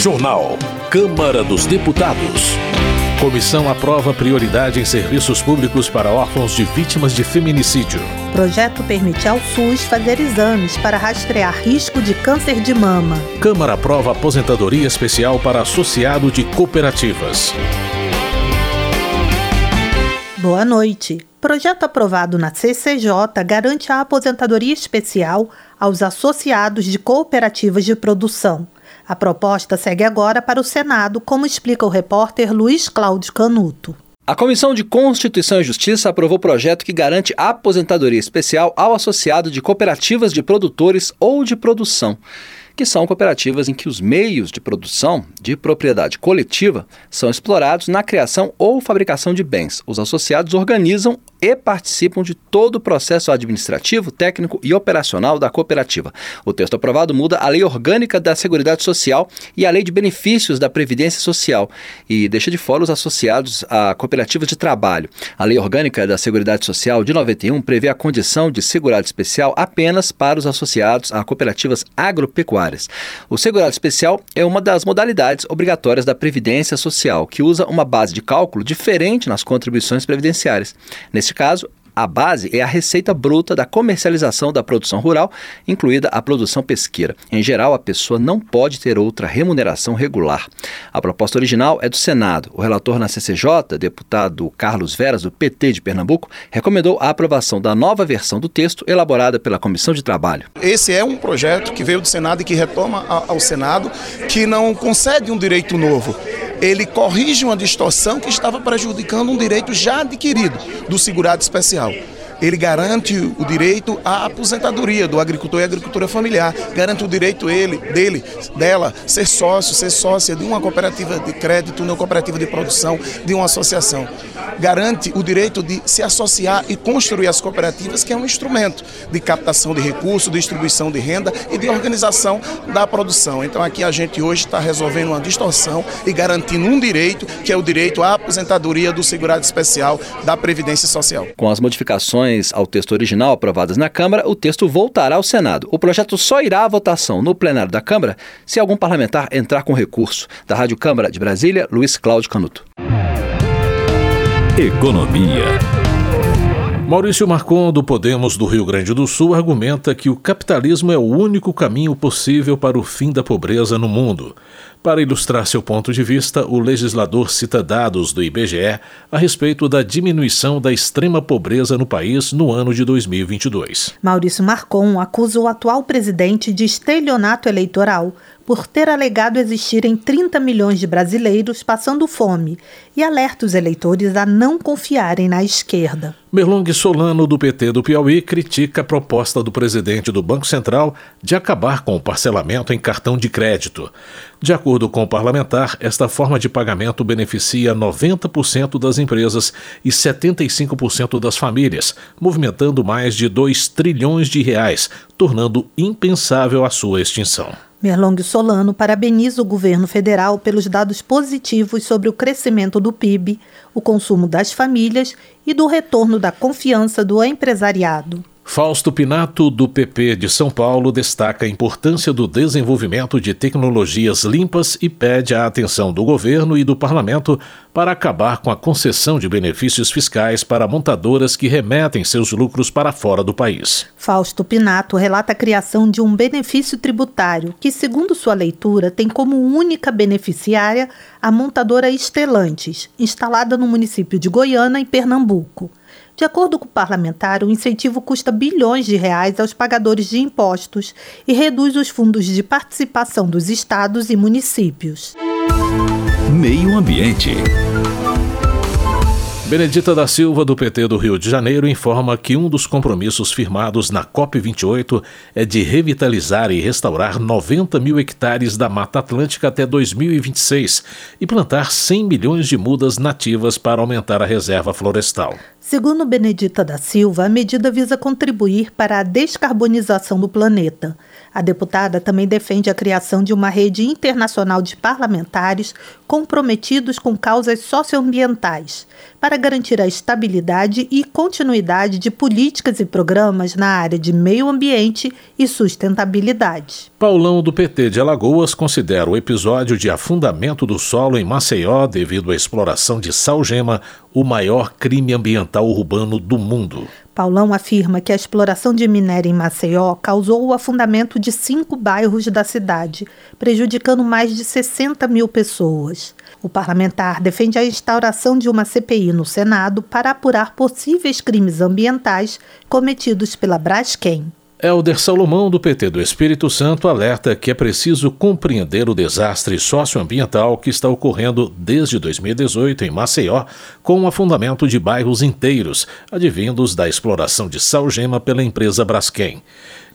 Jornal. Câmara dos Deputados. Comissão aprova prioridade em serviços públicos para órfãos de vítimas de feminicídio. Projeto permite ao SUS fazer exames para rastrear risco de câncer de mama. Câmara aprova aposentadoria especial para associado de cooperativas. Boa noite. Projeto aprovado na CCJ garante a aposentadoria especial aos associados de cooperativas de produção. A proposta segue agora para o Senado, como explica o repórter Luiz Cláudio Canuto. A Comissão de Constituição e Justiça aprovou o projeto que garante aposentadoria especial ao associado de cooperativas de produtores ou de produção que são cooperativas em que os meios de produção de propriedade coletiva são explorados na criação ou fabricação de bens. Os associados organizam e participam de todo o processo administrativo, técnico e operacional da cooperativa. O texto aprovado muda a Lei Orgânica da Seguridade Social e a Lei de Benefícios da Previdência Social e deixa de fora os associados a cooperativas de trabalho. A Lei Orgânica da Seguridade Social de 91 prevê a condição de segurado especial apenas para os associados a cooperativas agropecuárias. O segurado especial é uma das modalidades obrigatórias da Previdência Social, que usa uma base de cálculo diferente nas contribuições previdenciárias. Neste caso, a base é a receita bruta da comercialização da produção rural, incluída a produção pesqueira. Em geral, a pessoa não pode ter outra remuneração regular. A proposta original é do Senado. O relator na CCJ, deputado Carlos Veras, do PT de Pernambuco, recomendou a aprovação da nova versão do texto elaborada pela Comissão de Trabalho. Esse é um projeto que veio do Senado e que retoma ao Senado, que não concede um direito novo ele corrige uma distorção que estava prejudicando um direito já adquirido do segurado especial. Ele garante o direito à aposentadoria do agricultor e agricultura familiar, garante o direito ele, dele, dela, ser sócio, ser sócia de uma cooperativa de crédito, de uma cooperativa de produção, de uma associação garante o direito de se associar e construir as cooperativas, que é um instrumento de captação de recursos, distribuição de renda e de organização da produção. Então aqui a gente hoje está resolvendo uma distorção e garantindo um direito, que é o direito à aposentadoria do segurado especial da Previdência Social. Com as modificações ao texto original aprovadas na Câmara, o texto voltará ao Senado. O projeto só irá à votação no plenário da Câmara se algum parlamentar entrar com recurso. Da Rádio Câmara de Brasília, Luiz Cláudio Canuto. Economia. Maurício Marcon, do Podemos do Rio Grande do Sul, argumenta que o capitalismo é o único caminho possível para o fim da pobreza no mundo. Para ilustrar seu ponto de vista, o legislador cita dados do IBGE a respeito da diminuição da extrema pobreza no país no ano de 2022. Maurício Marcon acusa o atual presidente de estelionato eleitoral por ter alegado existirem 30 milhões de brasileiros passando fome e alerta os eleitores a não confiarem na esquerda. Merlong Solano, do PT do Piauí, critica a proposta do presidente do Banco Central de acabar com o parcelamento em cartão de crédito. De acordo com o parlamentar, esta forma de pagamento beneficia 90% das empresas e 75% das famílias, movimentando mais de 2 trilhões de reais, tornando impensável a sua extinção. Merlong Solano parabeniza o governo federal pelos dados positivos sobre o crescimento do PIB, o consumo das famílias e do retorno da confiança do empresariado. Fausto Pinato, do PP de São Paulo, destaca a importância do desenvolvimento de tecnologias limpas e pede a atenção do governo e do parlamento para acabar com a concessão de benefícios fiscais para montadoras que remetem seus lucros para fora do país. Fausto Pinato relata a criação de um benefício tributário que, segundo sua leitura, tem como única beneficiária a montadora Estelantes, instalada no município de Goiânia, em Pernambuco. De acordo com o parlamentar, o incentivo custa bilhões de reais aos pagadores de impostos e reduz os fundos de participação dos estados e municípios. Meio Ambiente. Benedita da Silva, do PT do Rio de Janeiro, informa que um dos compromissos firmados na COP28 é de revitalizar e restaurar 90 mil hectares da Mata Atlântica até 2026 e plantar 100 milhões de mudas nativas para aumentar a reserva florestal. Segundo Benedita da Silva, a medida visa contribuir para a descarbonização do planeta. A deputada também defende a criação de uma rede internacional de parlamentares comprometidos com causas socioambientais, para garantir a estabilidade e continuidade de políticas e programas na área de meio ambiente e sustentabilidade. Paulão do PT de Alagoas considera o episódio de afundamento do solo em Maceió devido à exploração de salgema o maior crime ambiental urbano do mundo. Paulão afirma que a exploração de minério em Maceió causou o afundamento de cinco bairros da cidade, prejudicando mais de 60 mil pessoas. O parlamentar defende a instauração de uma CPI no Senado para apurar possíveis crimes ambientais cometidos pela Braskem. Helder Salomão, do PT do Espírito Santo, alerta que é preciso compreender o desastre socioambiental que está ocorrendo desde 2018 em Maceió, com o afundamento de bairros inteiros, advindos da exploração de salgema pela empresa Braskem.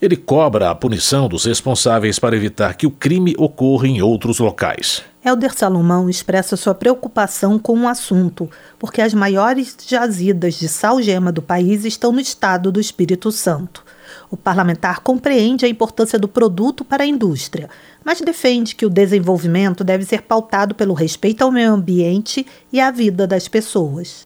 Ele cobra a punição dos responsáveis para evitar que o crime ocorra em outros locais. Helder Salomão expressa sua preocupação com o assunto, porque as maiores jazidas de salgema do país estão no estado do Espírito Santo. O parlamentar compreende a importância do produto para a indústria, mas defende que o desenvolvimento deve ser pautado pelo respeito ao meio ambiente e à vida das pessoas.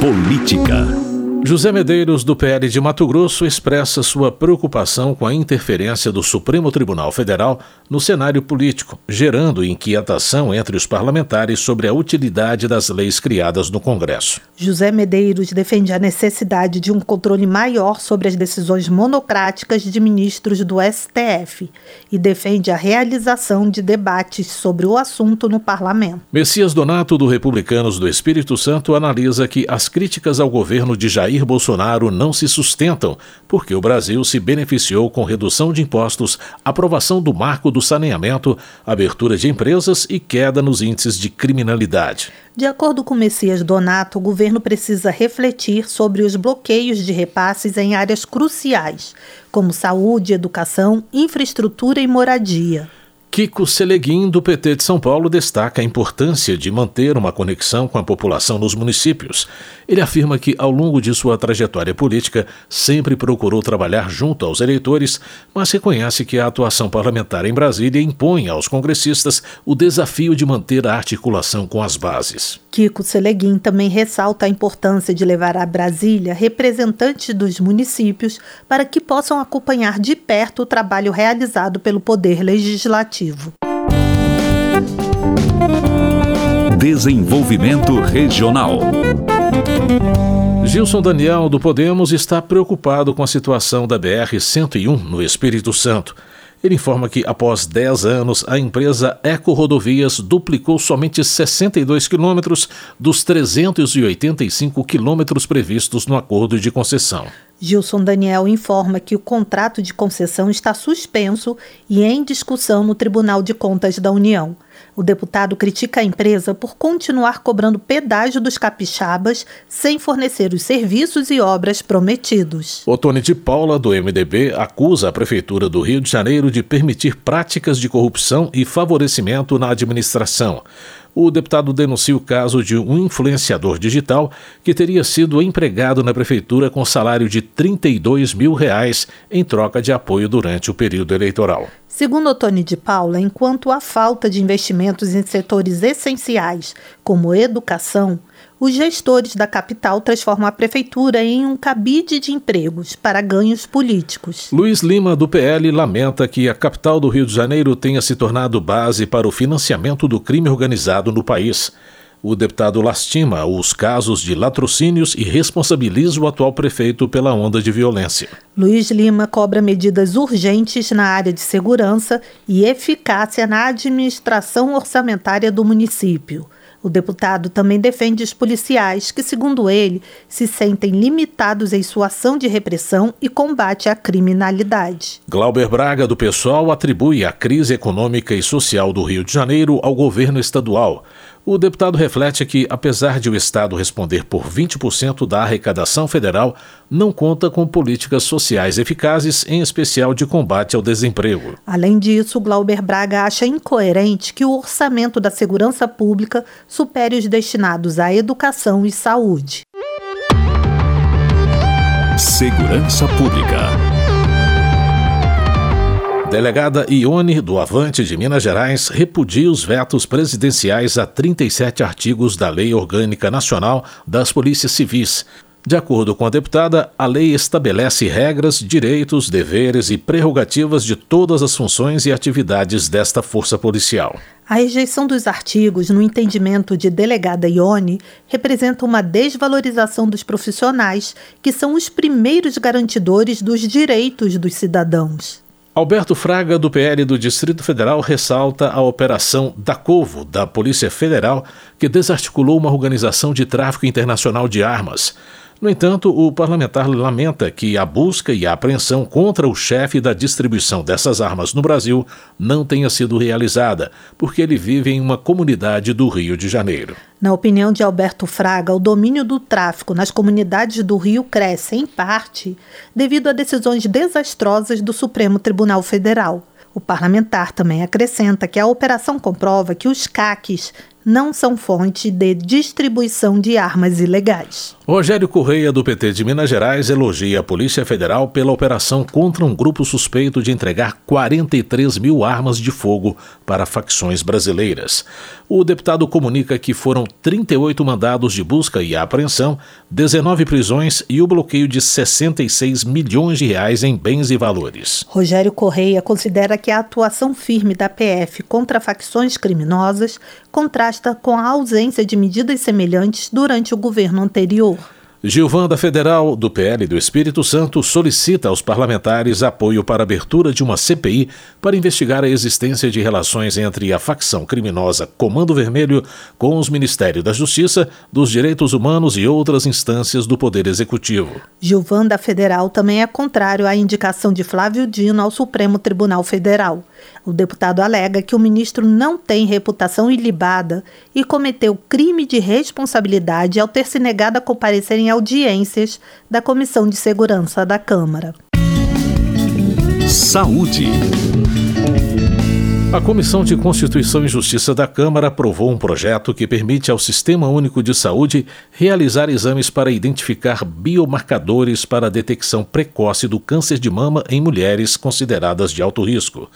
Política. José Medeiros, do PL de Mato Grosso, expressa sua preocupação com a interferência do Supremo Tribunal Federal no cenário político, gerando inquietação entre os parlamentares sobre a utilidade das leis criadas no Congresso. José Medeiros defende a necessidade de um controle maior sobre as decisões monocráticas de ministros do STF e defende a realização de debates sobre o assunto no parlamento. Messias Donato, do Republicanos do Espírito Santo, analisa que as críticas ao governo de Jair Jair Bolsonaro não se sustentam, porque o Brasil se beneficiou com redução de impostos, aprovação do marco do saneamento, abertura de empresas e queda nos índices de criminalidade. De acordo com Messias Donato, o governo precisa refletir sobre os bloqueios de repasses em áreas cruciais, como saúde, educação, infraestrutura e moradia. Kiko Seleguin, do PT de São Paulo, destaca a importância de manter uma conexão com a população nos municípios. Ele afirma que, ao longo de sua trajetória política, sempre procurou trabalhar junto aos eleitores, mas reconhece que a atuação parlamentar em Brasília impõe aos congressistas o desafio de manter a articulação com as bases. Kiko Seleguin também ressalta a importância de levar a Brasília representantes dos municípios para que possam acompanhar de perto o trabalho realizado pelo Poder Legislativo. Desenvolvimento Regional. Gilson Daniel, do Podemos, está preocupado com a situação da BR-101 no Espírito Santo. Ele informa que, após 10 anos, a empresa Eco Rodovias duplicou somente 62 quilômetros dos 385 quilômetros previstos no acordo de concessão. Gilson Daniel informa que o contrato de concessão está suspenso e em discussão no Tribunal de Contas da União. O deputado critica a empresa por continuar cobrando pedágio dos capixabas sem fornecer os serviços e obras prometidos. Otone de Paula, do MDB, acusa a Prefeitura do Rio de Janeiro de permitir práticas de corrupção e favorecimento na administração o deputado denuncia o caso de um influenciador digital que teria sido empregado na prefeitura com salário de 32 mil reais em troca de apoio durante o período eleitoral. Segundo Tony de Paula, enquanto há falta de investimentos em setores essenciais, como educação, os gestores da capital transformam a prefeitura em um cabide de empregos para ganhos políticos. Luiz Lima, do PL, lamenta que a capital do Rio de Janeiro tenha se tornado base para o financiamento do crime organizado no país. O deputado lastima os casos de latrocínios e responsabiliza o atual prefeito pela onda de violência. Luiz Lima cobra medidas urgentes na área de segurança e eficácia na administração orçamentária do município. O deputado também defende os policiais que, segundo ele, se sentem limitados em sua ação de repressão e combate à criminalidade. Glauber Braga, do PSOL, atribui a crise econômica e social do Rio de Janeiro ao governo estadual. O deputado reflete que, apesar de o Estado responder por 20% da arrecadação federal, não conta com políticas sociais eficazes, em especial de combate ao desemprego. Além disso, Glauber Braga acha incoerente que o orçamento da segurança pública supere os destinados à educação e saúde. Segurança Pública. Delegada Ione do Avante de Minas Gerais repudia os vetos presidenciais a 37 artigos da Lei Orgânica Nacional das Polícias Civis. De acordo com a deputada, a lei estabelece regras, direitos, deveres e prerrogativas de todas as funções e atividades desta força policial. A rejeição dos artigos, no entendimento de delegada Ione, representa uma desvalorização dos profissionais, que são os primeiros garantidores dos direitos dos cidadãos. Alberto Fraga, do PL do Distrito Federal, ressalta a Operação Dacovo, da Polícia Federal, que desarticulou uma organização de tráfico internacional de armas. No entanto, o parlamentar lamenta que a busca e a apreensão contra o chefe da distribuição dessas armas no Brasil não tenha sido realizada, porque ele vive em uma comunidade do Rio de Janeiro. Na opinião de Alberto Fraga, o domínio do tráfico nas comunidades do Rio cresce, em parte, devido a decisões desastrosas do Supremo Tribunal Federal. O parlamentar também acrescenta que a operação comprova que os CACs não são fonte de distribuição de armas ilegais. Rogério Correia, do PT de Minas Gerais, elogia a Polícia Federal pela operação contra um grupo suspeito de entregar 43 mil armas de fogo para facções brasileiras. O deputado comunica que foram 38 mandados de busca e apreensão, 19 prisões e o bloqueio de 66 milhões de reais em bens e valores. Rogério Correia considera que a atuação firme da PF contra facções criminosas contrasta com a ausência de medidas semelhantes durante o governo anterior. Gilvanda Federal, do PL do Espírito Santo, solicita aos parlamentares apoio para abertura de uma CPI para investigar a existência de relações entre a facção criminosa Comando Vermelho com os Ministérios da Justiça, dos Direitos Humanos e outras instâncias do Poder Executivo. Gilvanda Federal também é contrário à indicação de Flávio Dino ao Supremo Tribunal Federal. O deputado alega que o ministro não tem reputação ilibada e cometeu crime de responsabilidade ao ter se negado a comparecer em audiências da Comissão de Segurança da Câmara. Saúde. A Comissão de Constituição e Justiça da Câmara aprovou um projeto que permite ao Sistema Único de Saúde realizar exames para identificar biomarcadores para a detecção precoce do câncer de mama em mulheres consideradas de alto risco.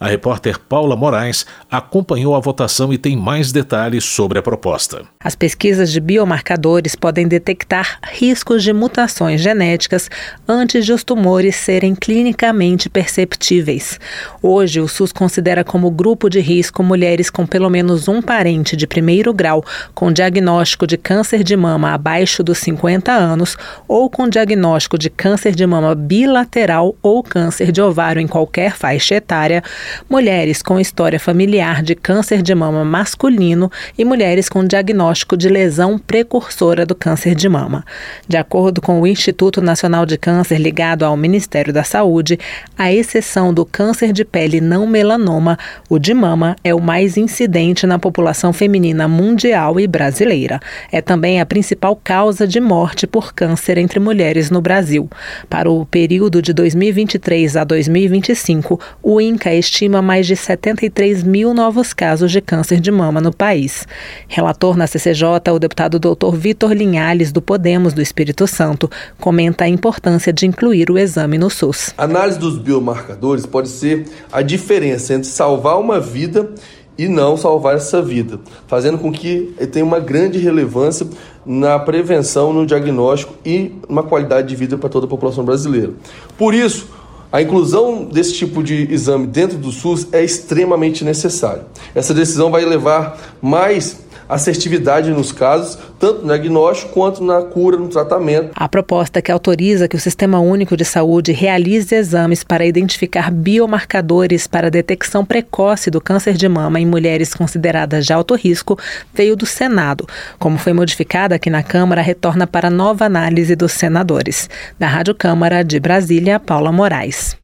A repórter Paula Moraes acompanhou a votação e tem mais detalhes sobre a proposta. As pesquisas de biomarcadores podem detectar riscos de mutações genéticas antes de os tumores serem clinicamente perceptíveis. Hoje, o SUS considera como grupo de risco mulheres com pelo menos um parente de primeiro grau com diagnóstico de câncer de mama abaixo dos 50 anos ou com diagnóstico de câncer de mama bilateral ou câncer de ovário em qualquer faixa etária mulheres com história familiar de câncer de mama masculino e mulheres com diagnóstico de lesão precursora do câncer de mama. De acordo com o Instituto Nacional de Câncer ligado ao Ministério da Saúde, a exceção do câncer de pele não melanoma, o de mama é o mais incidente na população feminina mundial e brasileira. É também a principal causa de morte por câncer entre mulheres no Brasil. Para o período de 2023 a 2025, o INCA estima estima mais de 73 mil novos casos de câncer de mama no país. Relator na CCJ, o deputado Dr. Vitor Linhalles, do Podemos do Espírito Santo, comenta a importância de incluir o exame no SUS. A análise dos biomarcadores pode ser a diferença entre salvar uma vida e não salvar essa vida, fazendo com que tenha uma grande relevância na prevenção, no diagnóstico e uma qualidade de vida para toda a população brasileira. Por isso, a inclusão desse tipo de exame dentro do SUS é extremamente necessária. Essa decisão vai levar mais assertividade nos casos, tanto no diagnóstico quanto na cura, no tratamento. A proposta que autoriza que o Sistema Único de Saúde realize exames para identificar biomarcadores para a detecção precoce do câncer de mama em mulheres consideradas de alto risco veio do Senado. Como foi modificada aqui na Câmara, retorna para nova análise dos senadores. Da Rádio Câmara de Brasília, Paula Moraes.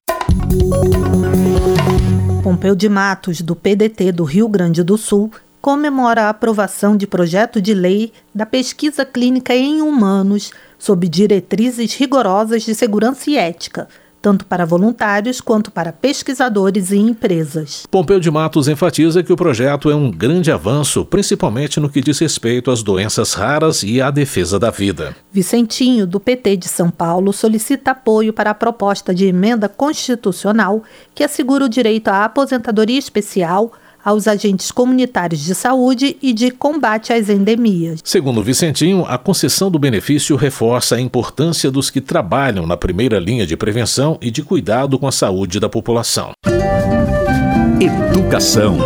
Pompeu de Matos, do PDT do Rio Grande do Sul, comemora a aprovação de projeto de lei da pesquisa clínica em humanos sob diretrizes rigorosas de segurança e ética, tanto para voluntários quanto para pesquisadores e empresas. Pompeu de Matos enfatiza que o projeto é um grande avanço, principalmente no que diz respeito às doenças raras e à defesa da vida. Vicentinho, do PT de São Paulo, solicita apoio para a proposta de emenda constitucional que assegura o direito à aposentadoria especial aos agentes comunitários de saúde e de combate às endemias. Segundo Vicentinho, a concessão do benefício reforça a importância dos que trabalham na primeira linha de prevenção e de cuidado com a saúde da população. Educação.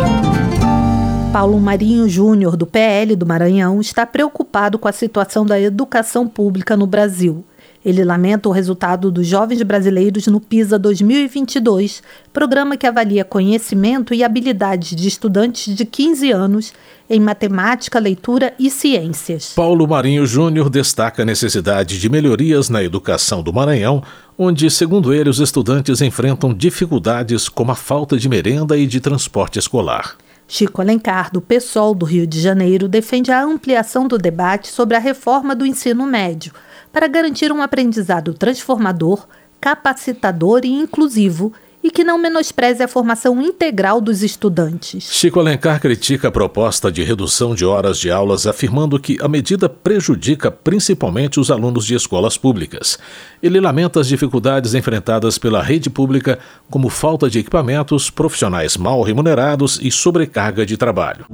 Paulo Marinho Júnior, do PL do Maranhão, está preocupado com a situação da educação pública no Brasil. Ele lamenta o resultado dos jovens brasileiros no PISA 2022, programa que avalia conhecimento e habilidades de estudantes de 15 anos em matemática, leitura e ciências. Paulo Marinho Júnior destaca a necessidade de melhorias na educação do Maranhão, onde, segundo ele, os estudantes enfrentam dificuldades como a falta de merenda e de transporte escolar. Chico Alencar, do PSOL do Rio de Janeiro, defende a ampliação do debate sobre a reforma do ensino médio para garantir um aprendizado transformador, capacitador e inclusivo e que não menospreze a formação integral dos estudantes. Chico Alencar critica a proposta de redução de horas de aulas, afirmando que a medida prejudica principalmente os alunos de escolas públicas. Ele lamenta as dificuldades enfrentadas pela rede pública, como falta de equipamentos, profissionais mal remunerados e sobrecarga de trabalho.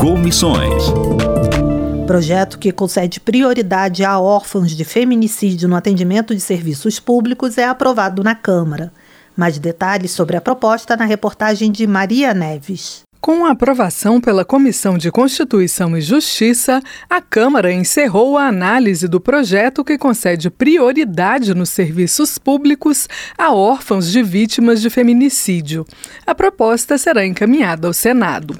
Comissões. Projeto que concede prioridade a órfãos de feminicídio no atendimento de serviços públicos é aprovado na Câmara. Mais detalhes sobre a proposta na reportagem de Maria Neves. Com a aprovação pela Comissão de Constituição e Justiça, a Câmara encerrou a análise do projeto que concede prioridade nos serviços públicos a órfãos de vítimas de feminicídio. A proposta será encaminhada ao Senado.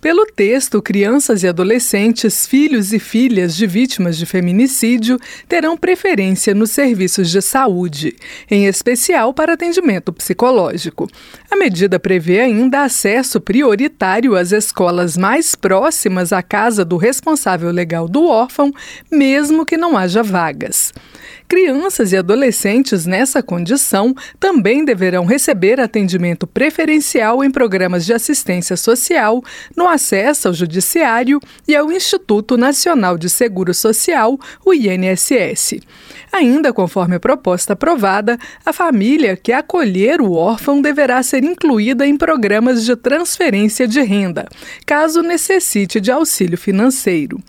Pelo texto, crianças e adolescentes, filhos e filhas de vítimas de feminicídio terão preferência nos serviços de saúde, em especial para atendimento psicológico. A medida prevê ainda acesso prioritário às escolas mais próximas à casa do responsável legal do órfão, mesmo que não haja vagas. Crianças e adolescentes nessa condição também deverão receber atendimento preferencial em programas de assistência social, no acesso ao Judiciário e ao Instituto Nacional de Seguro Social, o INSS. Ainda conforme a proposta aprovada, a família que acolher o órfão deverá ser incluída em programas de transferência de renda, caso necessite de auxílio financeiro.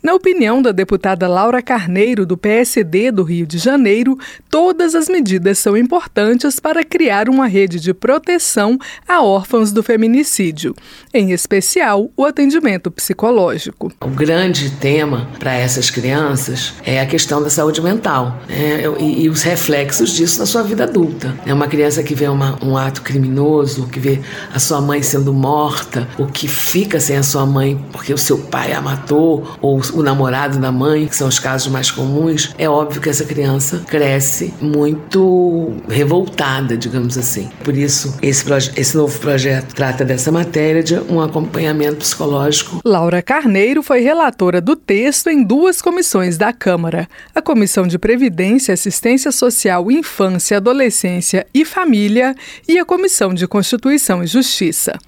Na opinião da deputada Laura Carneiro, do PSD do Rio de Janeiro, todas as medidas são importantes para criar uma rede de proteção a órfãos do feminicídio, em especial o atendimento psicológico. O grande tema para essas crianças é a questão da saúde mental né, e, e, os reflexos disso na sua vida adulta. É uma criança que vê uma, um ato criminoso, que vê a sua mãe sendo morta, ou que fica sem a sua mãe porque o seu pai a matou, ou o namorado da mãe, que são os casos mais comuns, é óbvio que essa criança cresce muito revoltada, digamos assim. Por isso, esse, esse novo projeto trata dessa matéria de um acompanhamento psicológico. Laura Carneiro foi relatora do texto em duas comissões da Câmara: a Comissão de Previdência, Assistência Social, Infância, Adolescência e Família e a Comissão de Constituição e Justiça.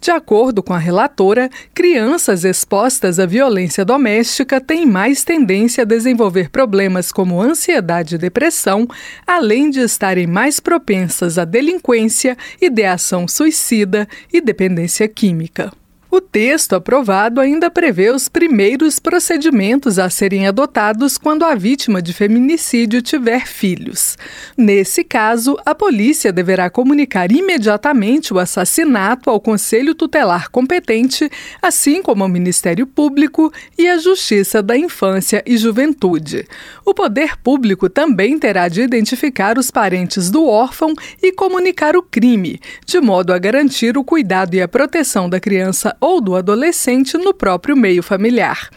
De acordo com a relatora, crianças expostas à violência doméstica têm mais tendência a desenvolver problemas como ansiedade e depressão, além de estarem mais propensas à delinquência, ideação suicida e dependência química. O texto aprovado ainda prevê os primeiros procedimentos a serem adotados quando a vítima de feminicídio tiver filhos. Nesse caso, a polícia deverá comunicar imediatamente o assassinato ao Conselho Tutelar competente, assim como ao Ministério Público e à Justiça da Infância e Juventude. O poder público também terá de identificar os parentes do órfão e comunicar o crime, de modo a garantir o cuidado e a proteção da criança ou do adolescente no próprio meio familiar.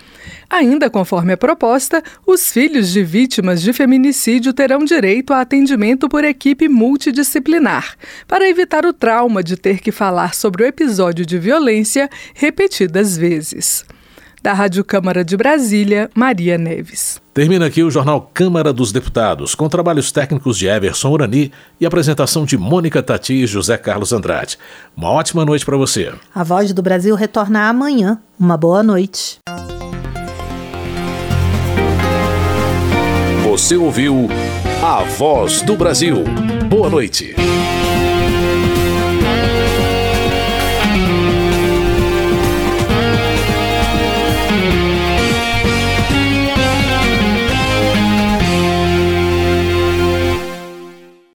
Ainda conforme a proposta, os filhos de vítimas de feminicídio terão direito a atendimento por equipe multidisciplinar, para evitar o trauma de ter que falar sobre o episódio de violência repetidas vezes. Da Rádio Câmara de Brasília, Maria Neves. Termina aqui o jornal Câmara dos Deputados, com trabalhos técnicos de Everson Urani e apresentação de Mônica Tati e José Carlos Andrade. Uma ótima noite para você. A Voz do Brasil retorna amanhã. Uma boa noite. Você ouviu A Voz do Brasil. Boa noite.